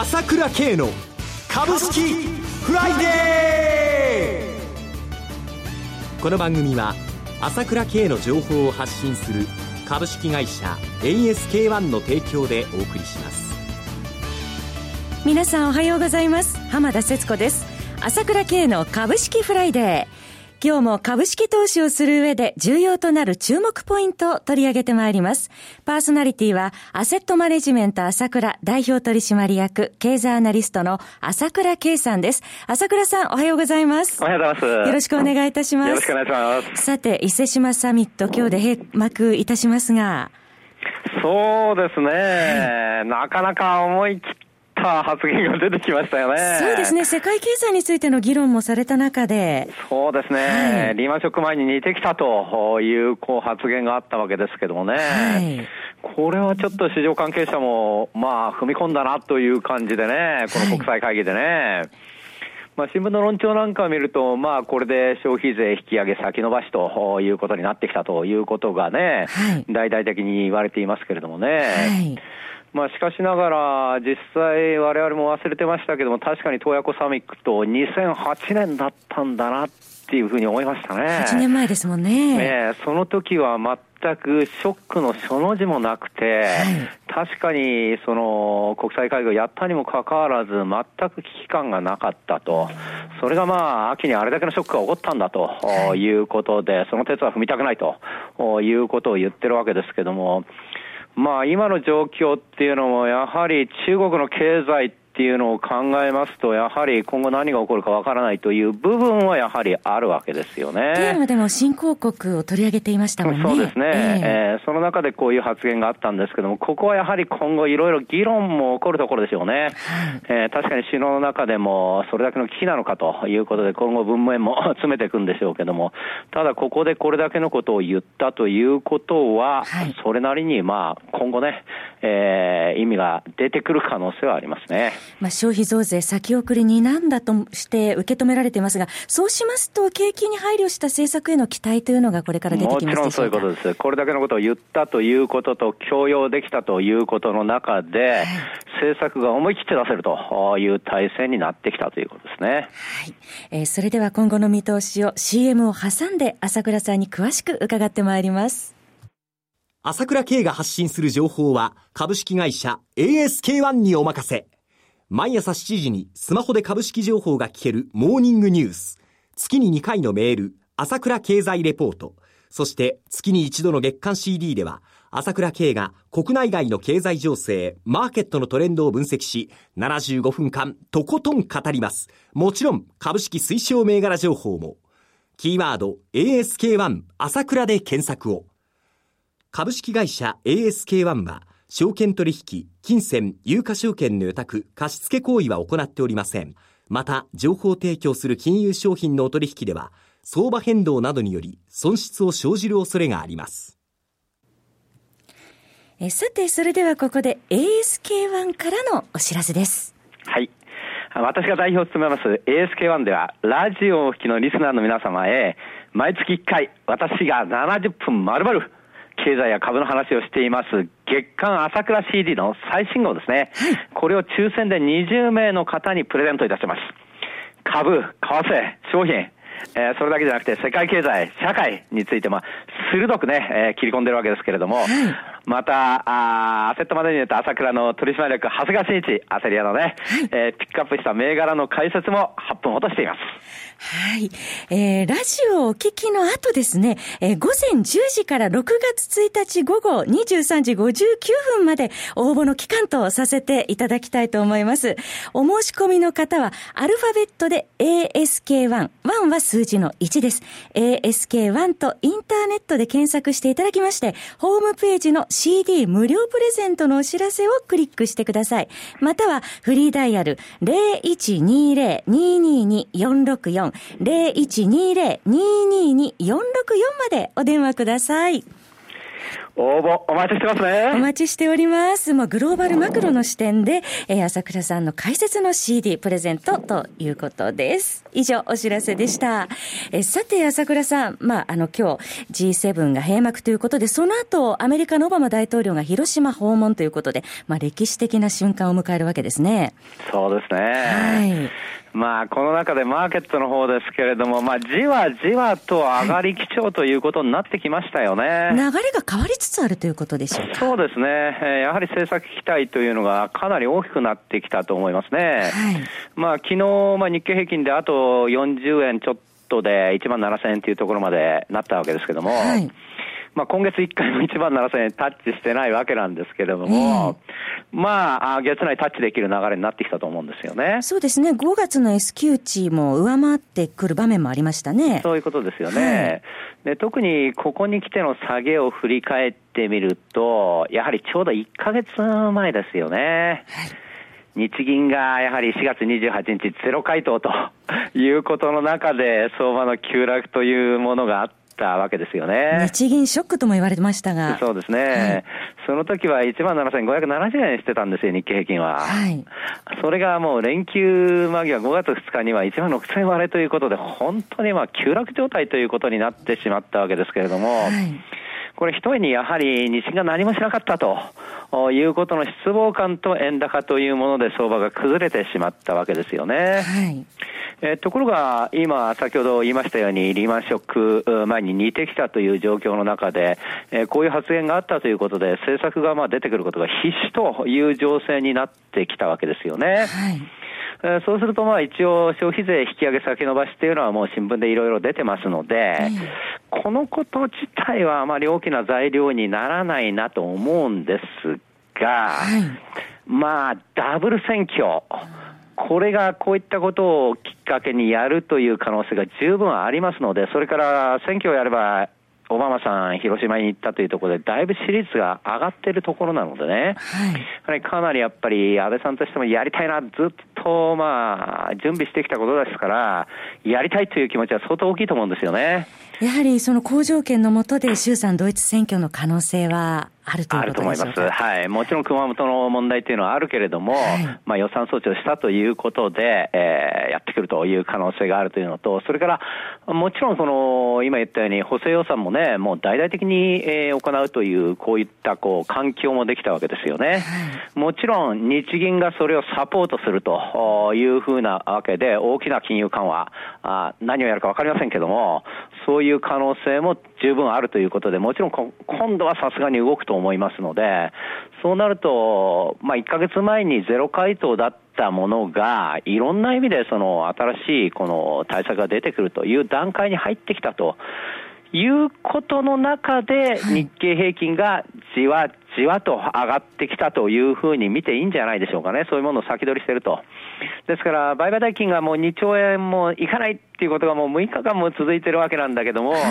朝倉慶の株式フライデー。この番組は朝倉慶の情報を発信する株式会社 ASK-1 の提供でお送りします。皆さんおはようございます。浜田節子です。朝倉慶の株式フライデー。今日も株式投資をする上で重要となる注目ポイントを取り上げてまいります。パーソナリティは、アセットマネジメント朝倉代表取締役、経済アナリストの朝倉圭さんです。朝倉さん、おはようございます。おはようございます。よろしくお願いいたします。よろしくお願いします。さて、伊勢志摩サミット、今日で閉幕いたしますが、そうですね、はい、なかなか思い切った発言が出てきましたよね。そうですね。世界経済についての議論もされた中で。そうですね。はい、リーマンショック前に似てきたというこう発言があったわけですけどもね。はい、これはちょっと市場関係者も、まあ、踏み込んだなという感じでね、この国際会議でね。はいまあ、新聞の論調なんかを見ると、まあ、これで消費税引き上げ先延ばしということになってきたということがね、はい、大々的に言われていますけれどもね。はいまあ、しかしながら、実際、われわれも忘れてましたけども、確かに洞爺湖サミット、2008年だったんだなっていうふうに思いましたね。8年前ですもんね。ねその時は全くショックのその字もなくて、はい、確かにその国際会議をやったにもかかわらず、全く危機感がなかったと、それがまあ、秋にあれだけのショックが起こったんだということで、その鉄は踏みたくないということを言ってるわけですけども、まあ、今の状況っていうのも、やはり中国の経済っていうのを考えますと、やはり今後何が起こるかわからないという部分はやはりあるわけですよね。テーマでも新興国を取り上げていましたもんね。そうですね。えー、えー、その中でこういう発言があったんですけども、ここはやはり今後いろいろ議論も起こるところですよね。はい、えー、確かに首脳の中でもそれだけの危機なのかということで、今後文面も 詰めていくんでしょうけども、ただここでこれだけのことを言ったということは、はい、それなりにまあ今後ね、えー、意味が出てくる可能性はありますね。まあ消費増税先送りになんだとして受け止められていますが、そうしますと、景気に配慮した政策への期待というのがこれから出てきますもちろんそういうことです。これだけのことを言ったということと、強要できたということの中で、はい、政策が思い切って出せるという体制になってきたということですね。はい。えー、それでは今後の見通しを CM を挟んで朝倉さんに詳しく伺ってまいります。朝倉慶が発信する情報は株式会社 ASK-1 にお任せ。毎朝7時にスマホで株式情報が聞けるモーニングニュース。月に2回のメール、朝倉経済レポート。そして月に一度の月間 CD では、朝倉慶が国内外の経済情勢、マーケットのトレンドを分析し、75分間とことん語ります。もちろん株式推奨銘柄情報も。キーワード ASK1 朝倉で検索を。株式会社 ASK1 は、証券取引、金銭、有価証券の予託、貸付行為は行っておりません。また、情報提供する金融商品のお取引では、相場変動などにより損失を生じる恐れがあります。えさて、それではここで ASK1 からのお知らせです。はい。私が代表を務めます ASK1 では、ラジオをお聞きのリスナーの皆様へ、毎月1回、私が70分丸々、経済や株の話をしています月刊朝倉 CD の最新号ですね。これを抽選で20名の方にプレゼントいたします。株、為替、商品、えー、それだけじゃなくて世界経済、社会について、まあ、鋭くね、えー、切り込んでるわけですけれども、はい、また、あアセットマネジメ朝倉の取締役、長谷川慎一、アセリアのね、はい、えー、ピックアップした銘柄の解説も8分ほどしています。はい。えー、ラジオをお聞きの後ですね、えー、午前10時から6月1日午後23時59分まで応募の期間とさせていただきたいと思います。お申し込みの方は、アルファベットで ASK1、1は数字の1です。ASK1 とインターネットで検索していただきまして、ホームページの CD 無料プレゼントのお知らせをクリックしてください。または、フリーダイヤル0120-222-464 0120-222-464までお電話ください。応募お待ちしてますね。お待ちしております。もうグローバルマクロの視点で、えー、朝倉さんの解説の CD プレゼントということです。以上、お知らせでした。えー、さて、朝倉さん、まあ、あの、今日 G7 が閉幕ということで、その後、アメリカのオバマ大統領が広島訪問ということで、まあ、歴史的な瞬間を迎えるわけですね。そうですね。はい。まあ、この中でマーケットの方ですけれども、まあ、じわじわと上がり基調ということになってきましたよね。流れが変わりつつあるということでしょうか？そうですね。やはり政策期待というのがかなり大きくなってきたと思いますね。はい、まあ、昨日、まあ、日経平均であと40円ちょっとで1万7000円というところまでなったわけですけども、はいまあ、今月1回も1万7000円タッチしてないわけなんですけれども、えー、まあ、月内タッチできる流れになってきたと思うんですよね。そうですね。5月の S q 値も上回ってくる場面もありましたね。そういうことですよね。はい、で特にここに来ての下げを振り返ってみると、やはりちょうど1ヶ月前ですよね。はい日銀がやはり4月28日ゼロ回答ということの中で相場の急落というものがあったわけですよね。日銀ショックとも言われてましたが。そうですね。はい、その時は1万7570円してたんですよ、日経平均は。はい。それがもう連休間際5月2日には1万6000割れということで、本当にまあ急落状態ということになってしまったわけですけれども、はいこれ、一重にやはり日銀が何もしなかったということの失望感と円高というもので相場が崩れてしまったわけですよね。はいえところが、今、先ほど言いましたように、リーマンショック前に似てきたという状況の中で、えこういう発言があったということで、政策がまあ出てくることが必至という情勢になってきたわけですよね。はいえそうすると、まあ一応、消費税引き上げ先延ばしっていうのはもう新聞でいろいろ出てますので、このこと自体はあまり大きな材料にならないなと思うんですが、はい、まあ、ダブル選挙。これがこういったことをきっかけにやるという可能性が十分ありますので、それから選挙をやればオバマさん、広島に行ったというところで、だいぶ支持率が上がっているところなのでね、はい、かなりやっぱり安倍さんとしてもやりたいな、ずっとまあ準備してきたことですから、やりたいという気持ちは相当大きいと思うんですよね。やはりその好条件のもとで衆参同一選挙の可能性はあるということでしょうかあると思います。はい。もちろん熊本の問題というのはあるけれども、はい、まあ予算措置をしたということで、えー、やってくるという可能性があるというのと、それから、もちろんその、今言ったように補正予算もね、もう大々的に、えー、行うという、こういったこう、環境もできたわけですよね。はい、もちろん日銀がそれをサポートするというふうなわけで、大きな金融緩和、あ何をやるかわかりませんけども、そういう可能性も十分あるということで、もちろん今度はさすがに動くと思いますので、そうなると、まあ、1ヶ月前にゼロ回答だったものが、いろんな意味でその新しいこの対策が出てくるという段階に入ってきたと。いうことの中で、日経平均がじわじわと上がってきたというふうに見ていいんじゃないでしょうかね、そういうものを先取りしてると。ですから、売買代金がもう2兆円もいかないっていうことがもう6日間も続いてるわけなんだけども、はい、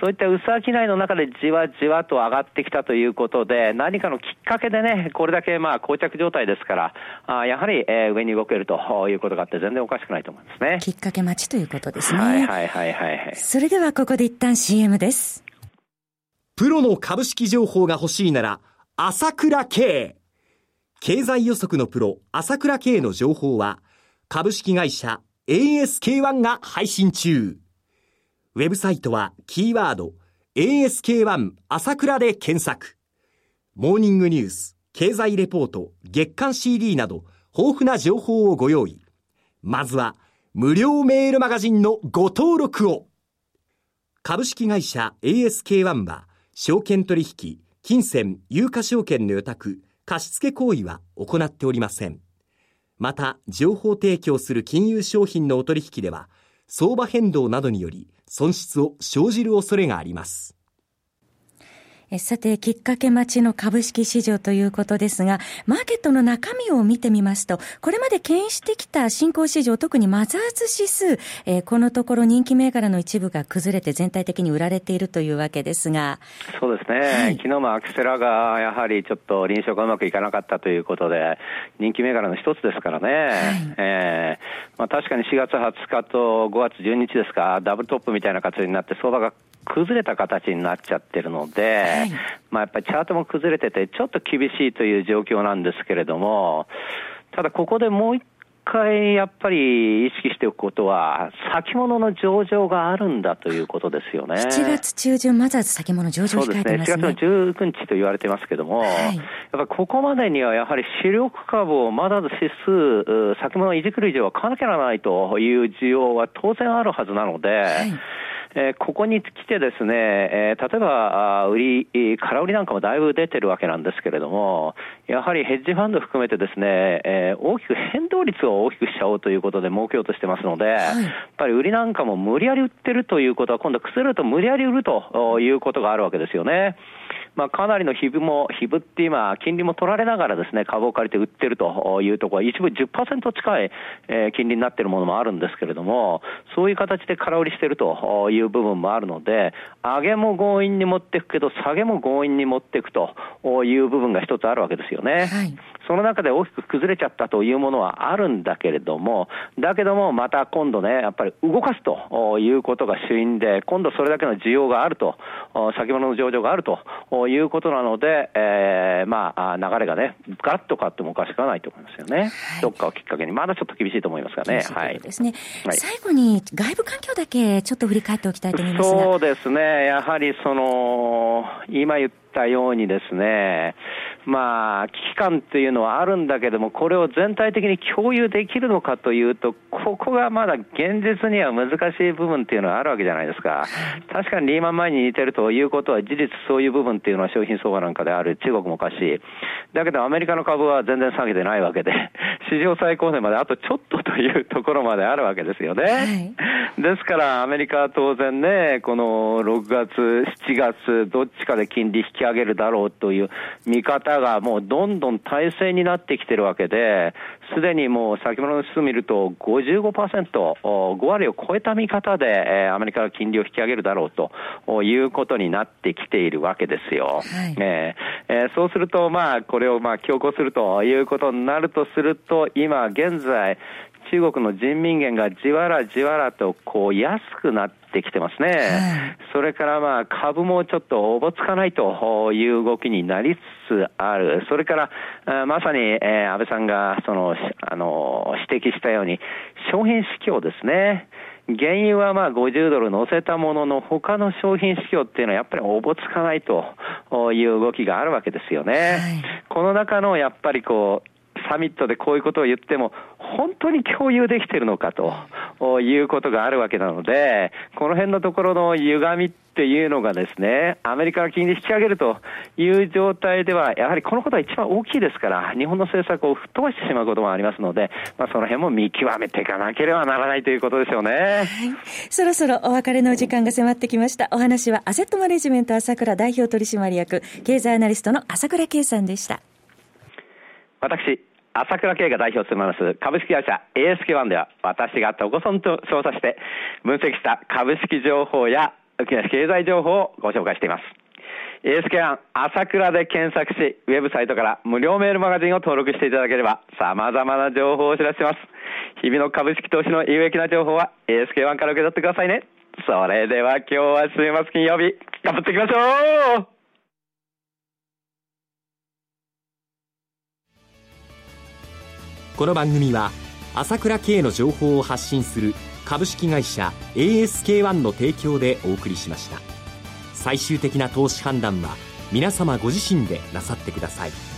そういった薄商いの中でじわじわと上がってきたということで、何かのきっかけでね、これだけまあ膠着状態ですから、あやはり、えー、上に動けるということがあって、全然おかしくないと思いますね。きっかけ待ちということですね。はいはいはいはい、はい。それではここで一旦 CM です。プロの株式情報が欲しいなら、朝倉慶。経済予測のプロ、朝倉慶の情報は、株式会社 ASK1 が配信中。ウェブサイトは、キーワード、ASK1 朝倉で検索。モーニングニュース、経済レポート、月間 CD など、豊富な情報をご用意。まずは、無料メールマガジンのご登録を。株式会社 ASK1 は、証券取引、金銭、有価証券の予託、貸付行為は行っておりません。また、情報提供する金融商品のお取引では、相場変動などにより損失を生じる恐れがあります。さて、きっかけ待ちの株式市場ということですが、マーケットの中身を見てみますと、これまで牽引してきた新興市場、特にマザーズ指数、えー、このところ人気銘柄の一部が崩れて全体的に売られているというわけですが。そうですね。はい、昨日もアクセラがやはりちょっと臨床がうまくいかなかったということで、人気銘柄の一つですからね。はい、えー、まあ確かに4月20日と5月12日ですか、ダブルトップみたいな形になって相場が崩れた形になっちゃってるので、はい、まあやっぱりチャートも崩れてて、ちょっと厳しいという状況なんですけれども、ただここでもう一回やっぱり意識しておくことは、先物の上場があるんだということですよね。7月中旬、まずは先物上場控えてますね。そうですね。4月の19日と言われてますけども、はい、やっぱここまでにはやはり主力株をまだ指数、先物いじくる以上は買わなきゃならないという需要は当然あるはずなので、はいえー、ここに来てですね、えー、例えば、売り、空売りなんかもだいぶ出てるわけなんですけれども、やはりヘッジファンド含めてですね、えー、大きく変動率を大きくしちゃおうということで儲けようとしてますので、はい、やっぱり売りなんかも無理やり売ってるということは、今度崩れると無理やり売るということがあるわけですよね。まあ、かなりの日分も、日分って今、金利も取られながらですね、株を借りて売ってるというところ、一部10%近い、え金利になっているものもあるんですけれども、そういう形で空売りしているという部分もあるので、上げも強引に持っていくけど、下げも強引に持っていくという部分が一つあるわけですよね。はいその中で大きく崩れちゃったというものはあるんだけれども、だけどもまた今度ね、やっぱり動かすということが主因で、今度それだけの需要があると、先物の上場があるということなので、えー、まあ、流れがね、ガラッと変わってもおかしくはないと思いますよね。はい、どっかをきっかけに、まだちょっと厳しいと思いますがね。はい。ですね。はい、最後に外部環境だけちょっと振り返っておきたいと思いますそうですね。やはりその、今言ったようにですね、まあ、危機感というのはあるんだけども、これを全体的に共有できるのかというと、ここがまだ現実には難しい部分っていうのはあるわけじゃないですか。確かにリーマン前に似てるということは、事実そういう部分っていうのは商品相場なんかである。中国もおかしい。だけどアメリカの株は全然下げてないわけで、史上最高値まであとちょっとというところまであるわけですよね。はい、ですからアメリカは当然ね、この6月、7月、どっちかで金利引き上げるだろうという見方がもうどんどん体制になってきてるわけで、すでにもう先物の指数見ると55%、5割を超えた見方で、えー、アメリカが金利を引き上げるだろうということになってきているわけですよ。はい、えー、えー、そうすると、まあ、これをまあ強行するということになるとすると、今現在、中国の人民元がじわらじわらとこう安くなってきてますね、はい、それからまあ株もちょっとおぼつかないという動きになりつつある、それからまさに、えー、安倍さんがそのあの指摘したように、商品市況ですね。原油はまあ50ドル乗せたものの、他の商品市況っていうのはやっぱりおぼつかないという動きがあるわけですよね。はい、この中のやっぱりこう、サミットでこういうことを言っても、本当に共有できてるのかということがあるわけなので、この辺のところの歪みっていうのがですね、アメリカが金利引き上げるという状態では、やはりこのことは一番大きいですから、日本の政策を吹っ飛ばしてしまうこともありますので、まあ、その辺も見極めていかなければならないということですよね。はい。そろそろお別れの時間が迫ってきました。お話はアセットマネジメント朝倉代表取締役、経済アナリストの朝倉圭さんでした。私、朝倉慶が代表を務めます株式会社 ASK1 では私がとことんと調査して分析した株式情報や経済情報をご紹介しています。ASK1 朝倉で検索し、ウェブサイトから無料メールマガジンを登録していただければ様々な情報をお知らせします。日々の株式投資の有益な情報は ASK1 から受け取ってくださいね。それでは今日は週末金曜日、頑張っていきましょうこの番組は朝倉慶の情報を発信する株式会社 ASK-1 の提供でお送りしました。最終的な投資判断は皆様ご自身でなさってください。